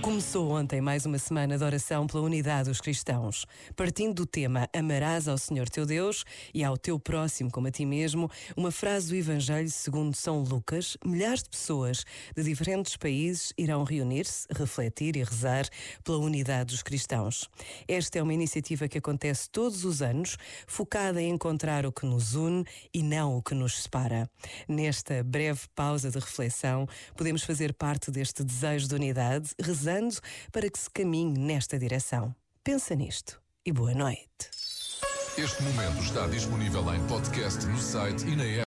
Começou ontem mais uma semana de oração pela unidade dos cristãos. Partindo do tema Amarás ao Senhor teu Deus e ao teu próximo como a ti mesmo, uma frase do Evangelho segundo São Lucas, milhares de pessoas de diferentes países irão reunir-se, refletir e rezar pela unidade dos cristãos. Esta é uma iniciativa que acontece todos os anos, focada em encontrar o que nos une e não o que nos separa. Nesta breve pausa de reflexão, podemos fazer parte deste desejo de unidade, rezar para que se caminhe nesta direção. Pensa nisto e boa noite. Este momento está disponível em podcast no site e na app.